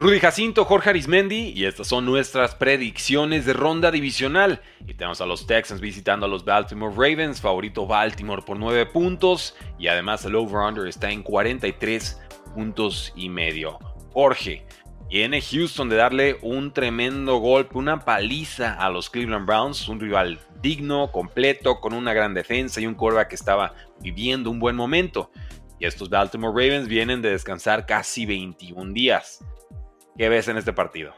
Rudy Jacinto, Jorge Arismendi y estas son nuestras predicciones de ronda divisional. Y tenemos a los Texans visitando a los Baltimore Ravens, favorito Baltimore por 9 puntos y además el over-under está en 43 puntos y medio. Jorge, viene Houston de darle un tremendo golpe, una paliza a los Cleveland Browns, un rival digno, completo, con una gran defensa y un quarterback que estaba viviendo un buen momento. Y estos Baltimore Ravens vienen de descansar casi 21 días. ¿Qué ves en este partido?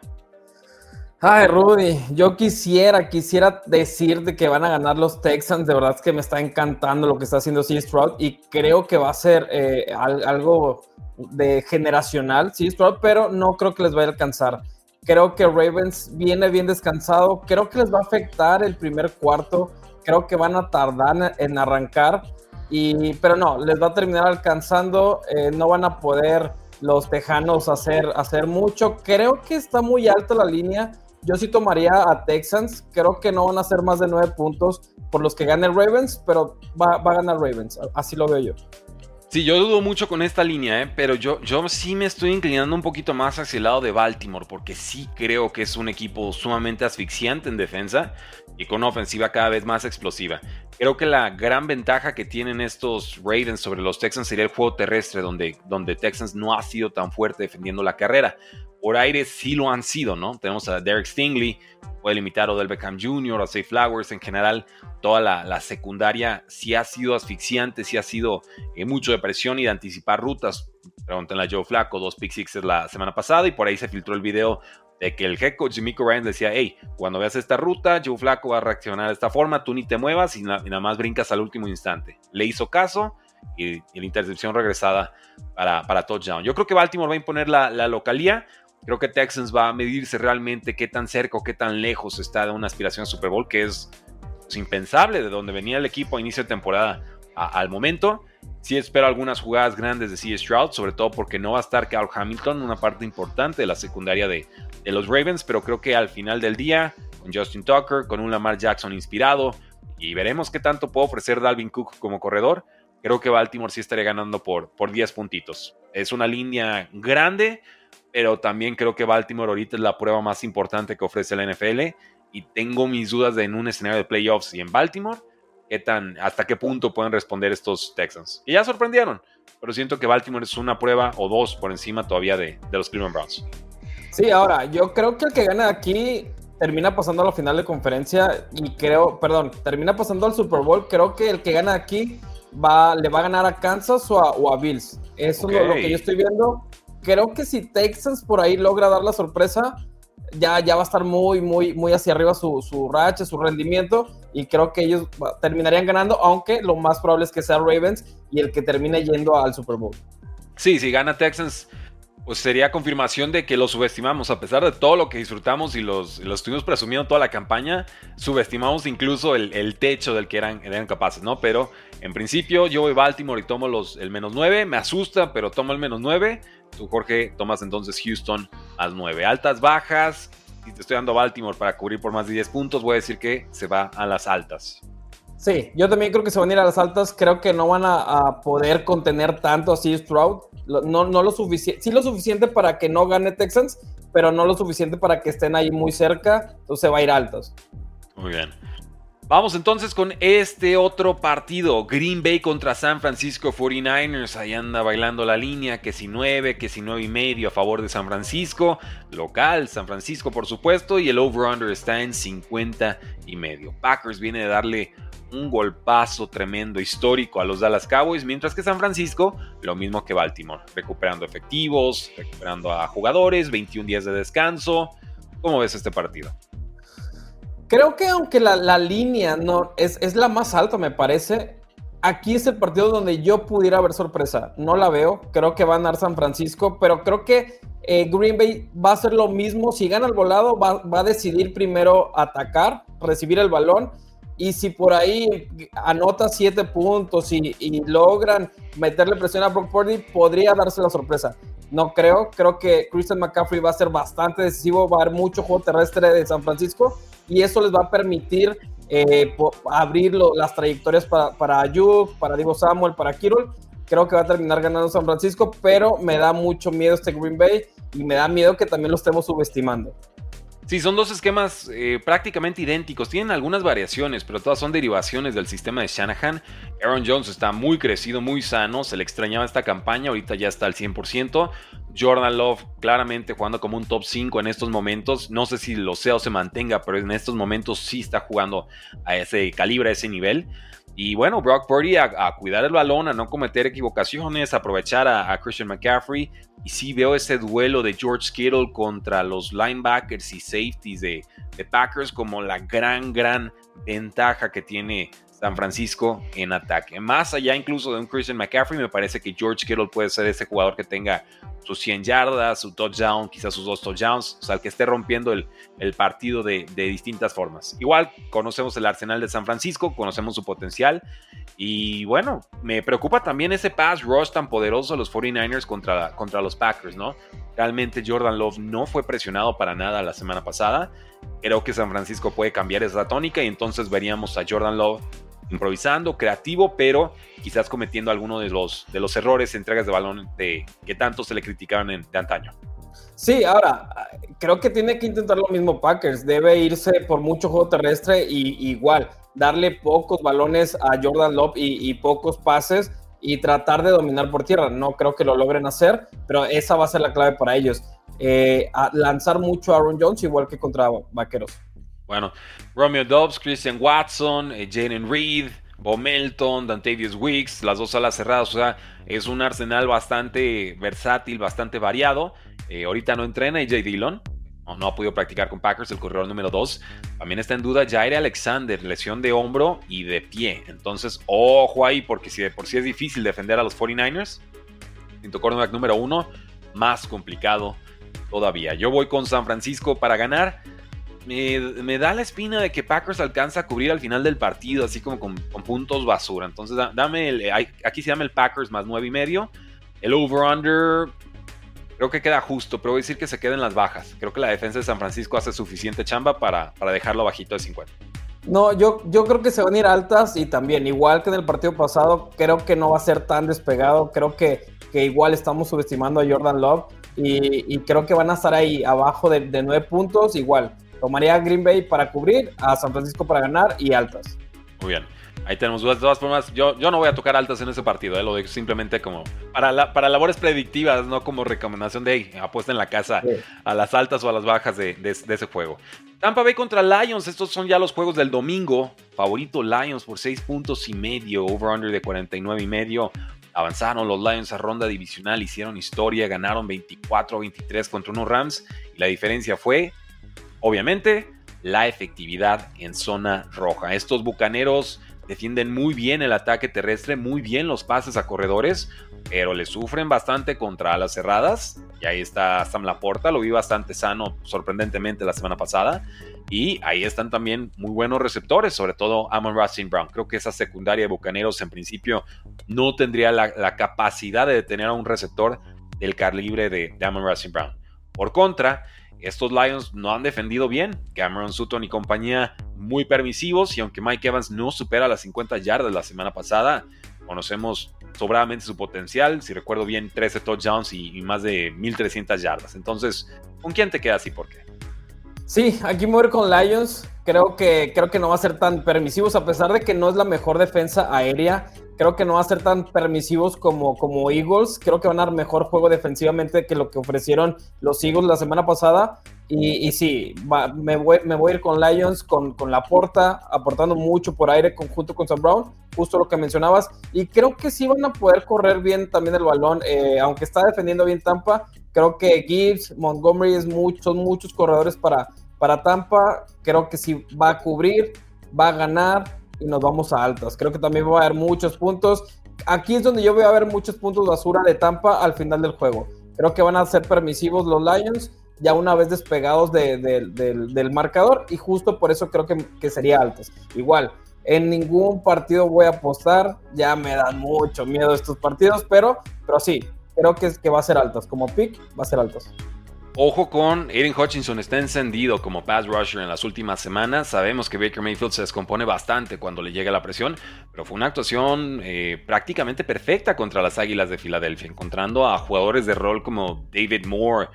Ay, Rudy, yo quisiera, quisiera decirte que van a ganar los Texans. De verdad es que me está encantando lo que está haciendo C. Stroud y creo que va a ser eh, algo de generacional, C. Stroud, pero no creo que les vaya a alcanzar. Creo que Ravens viene bien descansado. Creo que les va a afectar el primer cuarto. Creo que van a tardar en arrancar. Y, pero no, les va a terminar alcanzando. Eh, no van a poder los Tejanos hacer, hacer mucho. Creo que está muy alta la línea. Yo sí tomaría a Texans. Creo que no van a ser más de nueve puntos por los que gane Ravens, pero va, va a ganar Ravens. Así lo veo yo. Sí, yo dudo mucho con esta línea, ¿eh? pero yo, yo sí me estoy inclinando un poquito más hacia el lado de Baltimore, porque sí creo que es un equipo sumamente asfixiante en defensa y con una ofensiva cada vez más explosiva. Creo que la gran ventaja que tienen estos Ravens sobre los Texans sería el juego terrestre, donde, donde Texans no ha sido tan fuerte defendiendo la carrera. Por aire sí lo han sido, ¿no? Tenemos a Derek Stingley, puede limitar a Odell Beckham Jr., a Safe Flowers, en general, toda la, secundaria sí ha sido asfixiante, sí ha sido eh, mucho de presión y de anticipar rutas. Pregúntenle a Joe Flaco, dos pick sixes la semana pasada y por ahí se filtró el video de que el head coach Miko Ryan decía, hey, cuando veas esta ruta, Joe Flaco va a reaccionar de esta forma, tú ni te muevas y, nada más brincas al último instante. Le hizo caso y, la intercepción regresada para, para touchdown. Yo creo que Baltimore va a imponer la, la localía. Creo que Texans va a medirse realmente qué tan cerca o qué tan lejos está de una aspiración a Super Bowl, que es pues, impensable de donde venía el equipo a inicio de temporada al momento. Sí espero algunas jugadas grandes de C. Stroud, sobre todo porque no va a estar Carl Hamilton, una parte importante de la secundaria de, de los Ravens, pero creo que al final del día, con Justin Tucker, con un Lamar Jackson inspirado, y veremos qué tanto puede ofrecer Dalvin Cook como corredor, creo que Baltimore sí estaría ganando por, por 10 puntitos. Es una línea grande, pero también creo que Baltimore ahorita es la prueba más importante que ofrece la NFL, y tengo mis dudas de en un escenario de playoffs y en Baltimore, qué tan, hasta qué punto pueden responder estos Texans. Y ya sorprendieron, pero siento que Baltimore es una prueba o dos por encima todavía de, de los Cleveland Browns. Sí, ahora, yo creo que el que gana aquí termina pasando a la final de conferencia y creo, perdón, termina pasando al Super Bowl. Creo que el que gana aquí va, le va a ganar a Kansas o a, Bills. Eso es lo, que yo estoy viendo. Creo que si Texas por ahí logra dar la sorpresa, ya, ya va a estar muy, muy, muy hacia arriba su, su racha, su rendimiento. Y creo que ellos terminarían ganando, aunque lo más probable es que sea Ravens y el que termine yendo al Super Bowl. Sí, si gana Texans, pues sería confirmación de que lo subestimamos. A pesar de todo lo que disfrutamos y los, los estuvimos presumiendo toda la campaña, subestimamos incluso el, techo del que eran, eran, capaces, ¿no? Pero en principio yo voy a Baltimore y tomo los, el menos 9. Me asusta, pero tomo el menos 9. Tú, Jorge, tomas entonces Houston al 9. Altas, bajas. Y te estoy dando Baltimore para cubrir por más de 10 puntos. Voy a decir que se va a las altas. Sí, yo también creo que se van a ir a las altas. Creo que no van a, poder contener tanto así Stroud. No, no lo suficiente, sí lo suficiente para que no gane Texans, pero no lo suficiente para que estén ahí muy cerca. Entonces va a ir altos. Muy bien. Vamos entonces con este otro partido. Green Bay contra San Francisco 49ers. Ahí anda bailando la línea. Que si 9, que si 9 y medio a favor de San Francisco. Local, San Francisco por supuesto. Y el over-under está en 50 y medio. Packers viene de darle un golpazo tremendo histórico a los Dallas Cowboys, mientras que San Francisco lo mismo que Baltimore, recuperando efectivos, recuperando a jugadores, 21 días de descanso. ¿Cómo ves este partido? Creo que aunque la, línea no es, es, la más alta, me parece, aquí es el partido donde yo pudiera ver sorpresa. No la veo, creo que va a ganar San Francisco, pero creo que eh, Green Bay va a hacer lo mismo. Si gana el volado, va, va a decidir primero atacar, recibir el balón y si por ahí anota siete puntos y, logran meterle presión a Brock Purdy, podría darse la sorpresa. No creo, creo que Christian McCaffrey va a ser bastante decisivo, va a haber mucho juego terrestre de San Francisco y eso les va a permitir eh, abrir las trayectorias para, para Ayuk, para Divo Samuel, para Kirol. Creo que va a terminar ganando San Francisco, pero me da mucho miedo este Green Bay y me da miedo que también lo estemos subestimando. Sí, son dos esquemas eh, prácticamente idénticos. Tienen algunas variaciones, pero todas son derivaciones del sistema de Shanahan. Aaron Jones está muy crecido, muy sano. Se le extrañaba esta campaña, ahorita ya está al 100%. Jordan Love claramente jugando como un top 5 en estos momentos. No sé si lo sea o se mantenga, pero en estos momentos sí está jugando a ese calibre, a ese nivel. Y bueno, Brock Purdy a, cuidar el balón, a no cometer equivocaciones, a aprovechar a, Christian McCaffrey. Y sí veo ese duelo de George Kittle contra los linebackers y safeties de, de Packers como la gran, gran ventaja que tiene San Francisco en ataque. Más allá incluso de un Christian McCaffrey, me parece que George Kittle puede ser ese jugador que tenga sus 100 yardas, su touchdown, quizás sus dos touchdowns, o sea, el que esté rompiendo el, partido de, distintas formas. Igual conocemos el arsenal de San Francisco, conocemos su potencial y bueno, me preocupa también ese pass rush tan poderoso de los 49ers contra, contra los Packers, ¿no? Realmente Jordan Love no fue presionado para nada la semana pasada. Creo que San Francisco puede cambiar esa tónica y entonces veríamos a Jordan Love improvisando, creativo, pero quizás cometiendo alguno de los, de los errores, entregas de balón que tanto se le criticaban en, de antaño. Sí, ahora, creo que tiene que intentar lo mismo Packers. Debe irse por mucho juego terrestre y igual, darle pocos balones a Jordan Love y, pocos pases y tratar de dominar por tierra. No creo que lo logren hacer, pero esa va a ser la clave para ellos. Eh, lanzar mucho a Aaron Jones, igual que contra Vaqueros. Bueno, Romeo Dobbs, Christian Watson, eh, Jaden Reed, Bo Melton, Dantavius Weeks, las dos alas cerradas. O sea, es un arsenal bastante versátil, bastante variado. Eh, ahorita no entrena AJ Dillon. No, no, ha podido practicar con Packers, el corredor número 2. También está en duda Jair Alexander, lesión de hombro y de pie. Entonces, ojo ahí, porque si de por sí es difícil defender a los 49ers, quinto cornerback número 1, más complicado todavía. Yo voy con San Francisco para ganar me, da la espina de que Packers alcanza a cubrir al final del partido, así como con, puntos basura. Entonces, dame el, aquí se llama el Packers más 9 y medio. El over-under creo que queda justo, pero voy a decir que se queden las bajas. Creo que la defensa de San Francisco hace suficiente chamba para, para dejarlo bajito de 50. No, yo, yo creo que se van a ir altas y también, igual que en el partido pasado, creo que no va a ser tan despegado. Creo que, que igual estamos subestimando a Jordan Love y, creo que van a estar ahí abajo de, de 9 puntos. Igual, Tomaría a Green Bay para cubrir, a San Francisco para ganar y altas. Muy bien. Ahí tenemos de todas formas. Yo, yo no voy a tocar altas en ese partido, ¿eh? lo digo simplemente como para, para labores predictivas, no como recomendación de hey, apuesta en la casa a las altas o a las bajas de, ese juego. Tampa Bay contra Lions, estos son ya los juegos del domingo. Favorito Lions por 6 puntos y medio, over-under de 49 y medio. Avanzaron los Lions a ronda divisional, hicieron historia, ganaron 24-23 contra unos Rams y la diferencia fue Obviamente, la efectividad en zona roja. Estos bucaneros defienden muy bien el ataque terrestre, muy bien los pases a corredores, pero le sufren bastante contra alas cerradas. Y ahí está Sam Laporta, lo vi bastante sano, sorprendentemente, la semana pasada. Y ahí están también muy buenos receptores, sobre todo Amon Racing Brown. Creo que esa secundaria de bucaneros en principio no tendría la, capacidad de detener a un receptor del calibre de, de Amon Racing Brown. Por contra, estos Lions no han defendido bien. Cameron Sutton y compañía muy permisivos y aunque Mike Evans no supera las 50 yardas la semana pasada, conocemos sobradamente su potencial. Si recuerdo bien, 13 touchdowns y, más de 1300 yardas. Entonces, ¿con quién te quedas y por qué? Sí, aquí me con Lions. Creo que, creo que no va a ser tan permisivos, a pesar de que no es la mejor defensa aérea creo que no va a ser tan permisivos como, como Eagles. Creo que van a dar mejor juego defensivamente que lo que ofrecieron los Eagles la semana pasada. Y, sí, me, voy, me, voy, a ir con Lions, con, con la porta, aportando mucho por aire junto con Sam Brown, justo lo que mencionabas. Y creo que sí van a poder correr bien también el balón, eh, aunque está defendiendo bien Tampa. Creo que Gibbs, Montgomery son muchos corredores para, para Tampa. Creo que sí va a cubrir, va a ganar y nos vamos a altas. Creo que también va a haber muchos puntos. Aquí es donde yo voy a ver muchos puntos basura de Tampa al final del juego. Creo que van a ser permisivos los Lions ya una vez despegados del, marcador y justo por eso creo que, sería altas. Igual, en ningún partido voy a apostar, ya me dan mucho miedo estos partidos, pero, pero sí, creo que, que va a ser altas. Como pick, va a ser altas. Ojo con Aiden Hutchinson, está encendido como pass rusher en las últimas semanas. Sabemos que Baker Mayfield se descompone bastante cuando le llega la presión, pero fue una actuación eh, prácticamente perfecta contra las Águilas de Filadelfia, encontrando a jugadores de rol como David Moore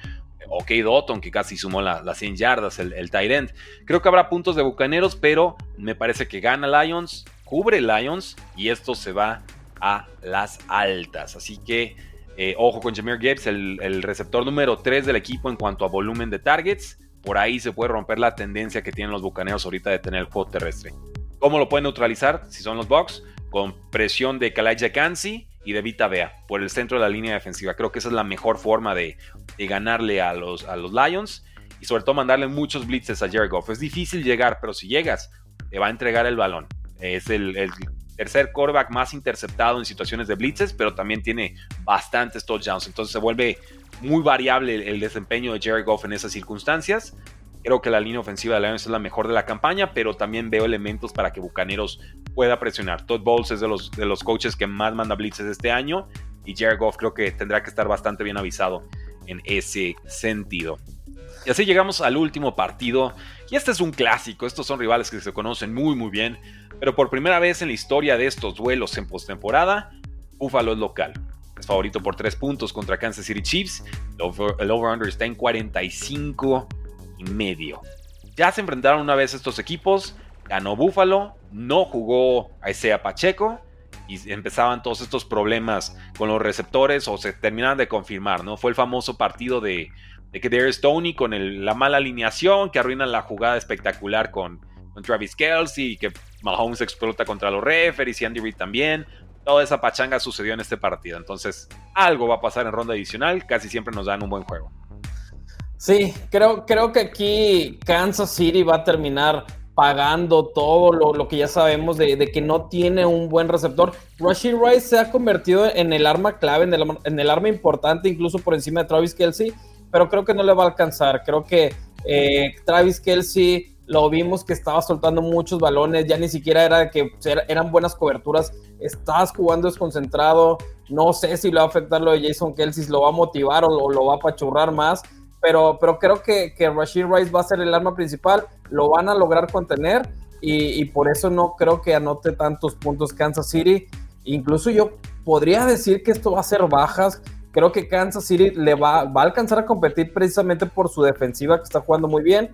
o Kate Otton, que casi sumó las 100 yardas, el, el tight end. Creo que habrá puntos de bucaneros, pero me parece que gana Lions, cubre Lions y esto se va a las altas. Así que eh, ojo con Jameer Gibbs, el, receptor número 3 del equipo en cuanto a volumen de targets. Por ahí se puede romper la tendencia que tienen los bucaneros ahorita de tener el juego terrestre. ¿Cómo lo pueden neutralizar si son los Bucks? Con presión de Kalaja Kansi y de Vita Bea por el centro de la línea defensiva. Creo que esa es la mejor forma de, ganarle a los, Lions y sobre todo mandarle muchos blitzes a Jared Goff. Es difícil llegar, pero si llegas, te va a entregar el balón. Es el tercer quarterback más interceptado en situaciones de blitzes, pero también tiene bastantes touchdowns. Entonces se vuelve muy variable el, desempeño de Jared Goff en esas circunstancias. Creo que la línea ofensiva de Lions es la mejor de la campaña, pero también veo elementos para que Bucaneros pueda presionar. Todd Bowles es de los, de los coaches que más manda blitzes este año y Jared Goff creo que tendrá que estar bastante bien avisado en ese sentido. Y así llegamos al último partido. Y este es un clásico. Estos son rivales que se conocen muy muy bien. Pero por primera vez en la historia de estos duelos en postemporada, Buffalo es local. Es favorito por 3 puntos contra Kansas City Chiefs. El over-under está en 45 y medio. Ya se enfrentaron una vez estos equipos. Ganó Buffalo. No jugó a Isaiah Pacheco. Y empezaban todos estos problemas con los receptores o se terminaban de confirmar, ¿no? Fue el famoso partido de, de que Darius Tony con la mala alineación que arruina la jugada espectacular con, con Travis Kelsey que Mahomes explota contra los referees y Andy Reid también. Toda esa pachanga sucedió en este partido. Entonces, algo va a pasar en ronda adicional. Casi siempre nos dan un buen juego. Sí, creo, creo que aquí Kansas City va a terminar pagando todo lo, que ya sabemos de, que no tiene un buen receptor. Rashid Rice se ha convertido en el arma clave, en el, en el arma importante, incluso por encima de Travis Kelsey, pero creo que no le va a alcanzar. Creo que eh, Travis Kelsey lo vimos que estaba soltando muchos balones, ya ni siquiera era que eran buenas coberturas, estás jugando desconcentrado, no sé si lo va a afectar lo de Jason Kelsey, si lo va a motivar o lo, va a pachurrar más, pero, pero creo que, que Rashid Rice va a ser el arma principal, lo van a lograr contener y, por eso no creo que anote tantos puntos Kansas City, incluso yo podría decir que esto va a ser bajas, creo que Kansas City le va, va a alcanzar a competir precisamente por su defensiva que está jugando muy bien,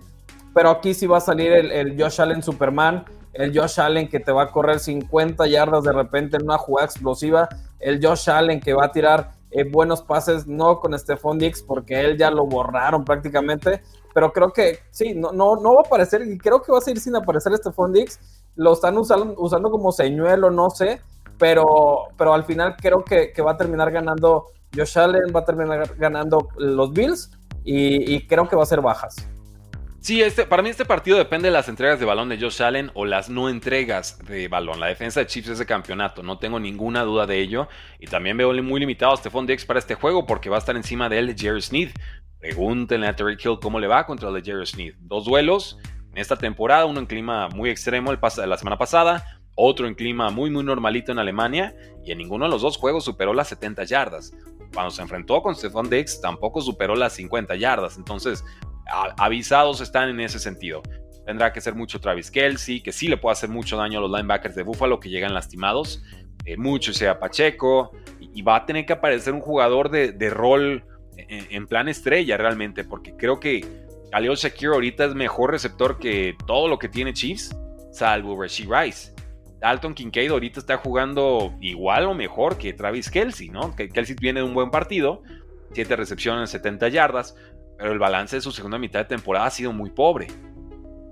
pero aquí sí va a salir el, Josh Allen Superman, el Josh Allen que te va a correr 50 yardas de repente en una jugada explosiva, el Josh Allen que va a tirar eh, buenos pases, no con Stephon Dix, porque él ya lo borraron prácticamente, pero creo que sí, no, no, no va a aparecer, y creo que va a seguir sin aparecer Stephon Dix, lo están usando, usando como señuelo, no sé, pero, pero al final creo que, va a terminar ganando Josh Allen, va a terminar ganando los Bills, y creo que va a ser bajas. Sí, este, para mí este partido depende de las entregas de balón de Josh Allen o las no entregas de balón. La defensa de Chiefs es de campeonato, no tengo ninguna duda de ello. Y también veo muy limitado a Stephon Diggs para este juego porque va a estar encima de él Jerry Sneed. Pregúntenle a Terry Hill cómo le va contra el de Jerry Sneed. Dos duelos en esta temporada, uno en clima muy extremo el la semana pasada, otro en clima muy muy normalito en Alemania y en ninguno de los dos juegos superó las 70 yardas. Cuando se enfrentó con Stephon Diggs tampoco superó las 50 yardas. Entonces, avisados están en ese sentido. Tendrá que ser mucho Travis Kelsey, que sí le puede hacer mucho daño a los linebackers de Buffalo que llegan lastimados. Eh, mucho sea Pacheco. Y, va a tener que aparecer un jugador de, rol en, plan estrella realmente, porque creo que Khalil Shakir ahorita es mejor receptor que todo lo que tiene Chiefs, salvo Rasheed Rice. Dalton Kincaid ahorita está jugando igual o mejor que Travis Kelsey, ¿no? Kelsey viene de un buen partido, 7 recepciones, 70 yardas, pero el balance de su segunda mitad de temporada ha sido muy pobre.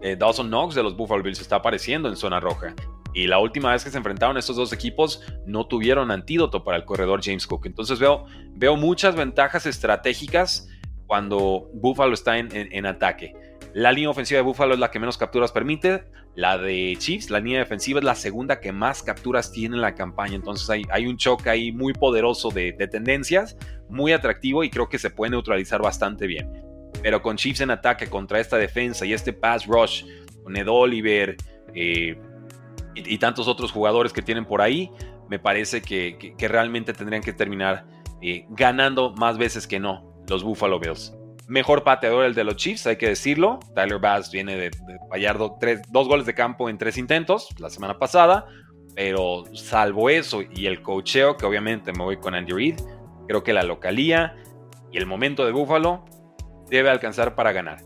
Eh, Dawson Knox de los Buffalo Bills está apareciendo en zona roja. Y la última vez que se enfrentaron estos dos equipos no tuvieron antídoto para el corredor James Cook. Entonces veo, veo muchas ventajas estratégicas cuando Buffalo está en, ataque. La línea ofensiva de Buffalo es la que menos capturas permite. La de Chiefs, la línea defensiva, es la segunda que más capturas tiene en la campaña. Entonces hay, un choque ahí muy poderoso de, de tendencias muy atractivo y creo que se puede neutralizar bastante bien. Pero con Chiefs en ataque contra esta defensa y este pass rush, con Ed Oliver eh, y, tantos otros jugadores que tienen por ahí, me parece que, realmente tendrían que terminar eh, ganando más veces que no los Buffalo Bills. Mejor pateador el de los Chiefs, hay que decirlo. Tyler Bass viene de, fallar dos goles de campo en tres intentos la semana pasada. Pero salvo eso y el cocheo, que obviamente me voy con Andy Reid, creo que la localía y el momento de Buffalo debe alcanzar para ganar.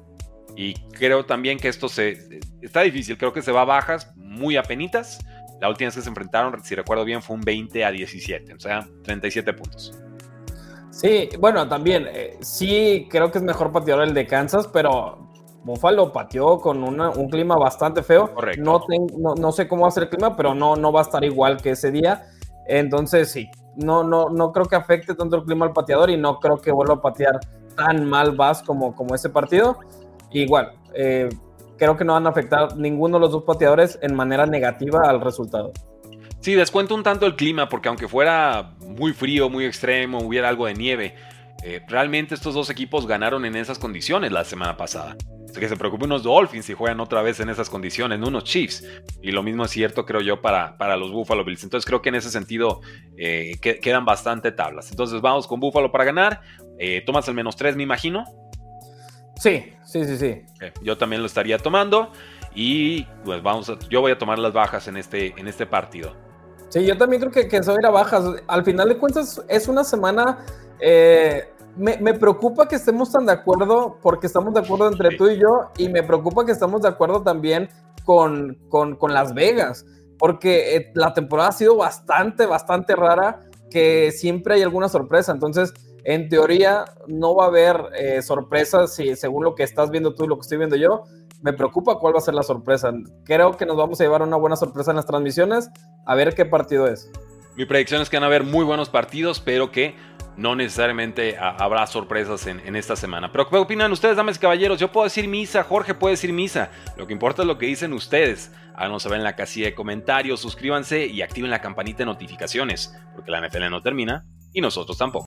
Y creo también que esto se está difícil, creo que se va a bajas muy apenitas. La última vez que se enfrentaron, si recuerdo bien, fue un 20 a 17, o sea, 37 puntos. Sí, bueno, también, eh, sí creo que es mejor pateador el de Kansas, pero Buffalo pateó con un clima bastante feo. Correcto. No, no, sé cómo va a ser el clima, pero no, no va a estar igual que ese día. Entonces, sí, no, no, no creo que afecte tanto el clima al pateador y no creo que vuelva a patear tan mal Bass como, como ese partido. Igual, eh, creo que no van a afectar ninguno de los dos pateadores en manera negativa al resultado. Sí, descuento un tanto el clima, porque aunque fuera muy frío, muy extremo, hubiera algo de nieve, eh, realmente estos dos equipos ganaron en esas condiciones la semana pasada. Así que se preocupen unos Dolphins si juegan otra vez en esas condiciones, unos Chiefs. Y lo mismo es cierto, creo yo, para, para los Buffalo Bills. Entonces creo que en ese sentido eh, quedan bastante tablas. Entonces vamos con Buffalo para ganar. Eh, tomas el menos 3, me imagino. Sí, sí, sí, sí. yo también lo estaría tomando. Y pues vamos, yo voy a tomar las bajas en este, en este partido. Sí, yo también creo que, que eso era bajas. Al final de cuentas, es una semana. Eh, me, preocupa que estemos tan de acuerdo, porque estamos de acuerdo entre tú y yo, y me preocupa que estamos de acuerdo también con, con, Las Vegas, porque eh, la temporada ha sido bastante, bastante rara, que siempre hay alguna sorpresa. Entonces, en teoría, no va a haber eh, sorpresas si, según lo que estás viendo tú y lo que estoy viendo yo me preocupa cuál va a ser la sorpresa. Creo que nos vamos a llevar una buena sorpresa en las transmisiones. A ver qué partido es. Mi predicción es que van a haber muy buenos partidos, pero que no necesariamente habrá sorpresas en, esta semana. Pero ¿qué opinan ustedes, damas y caballeros? Yo puedo decir misa, Jorge puede decir misa. Lo que importa es lo que dicen ustedes. Háganos saber en la casilla de comentarios, suscríbanse y activen la campanita de notificaciones, porque la NFL no termina y nosotros tampoco.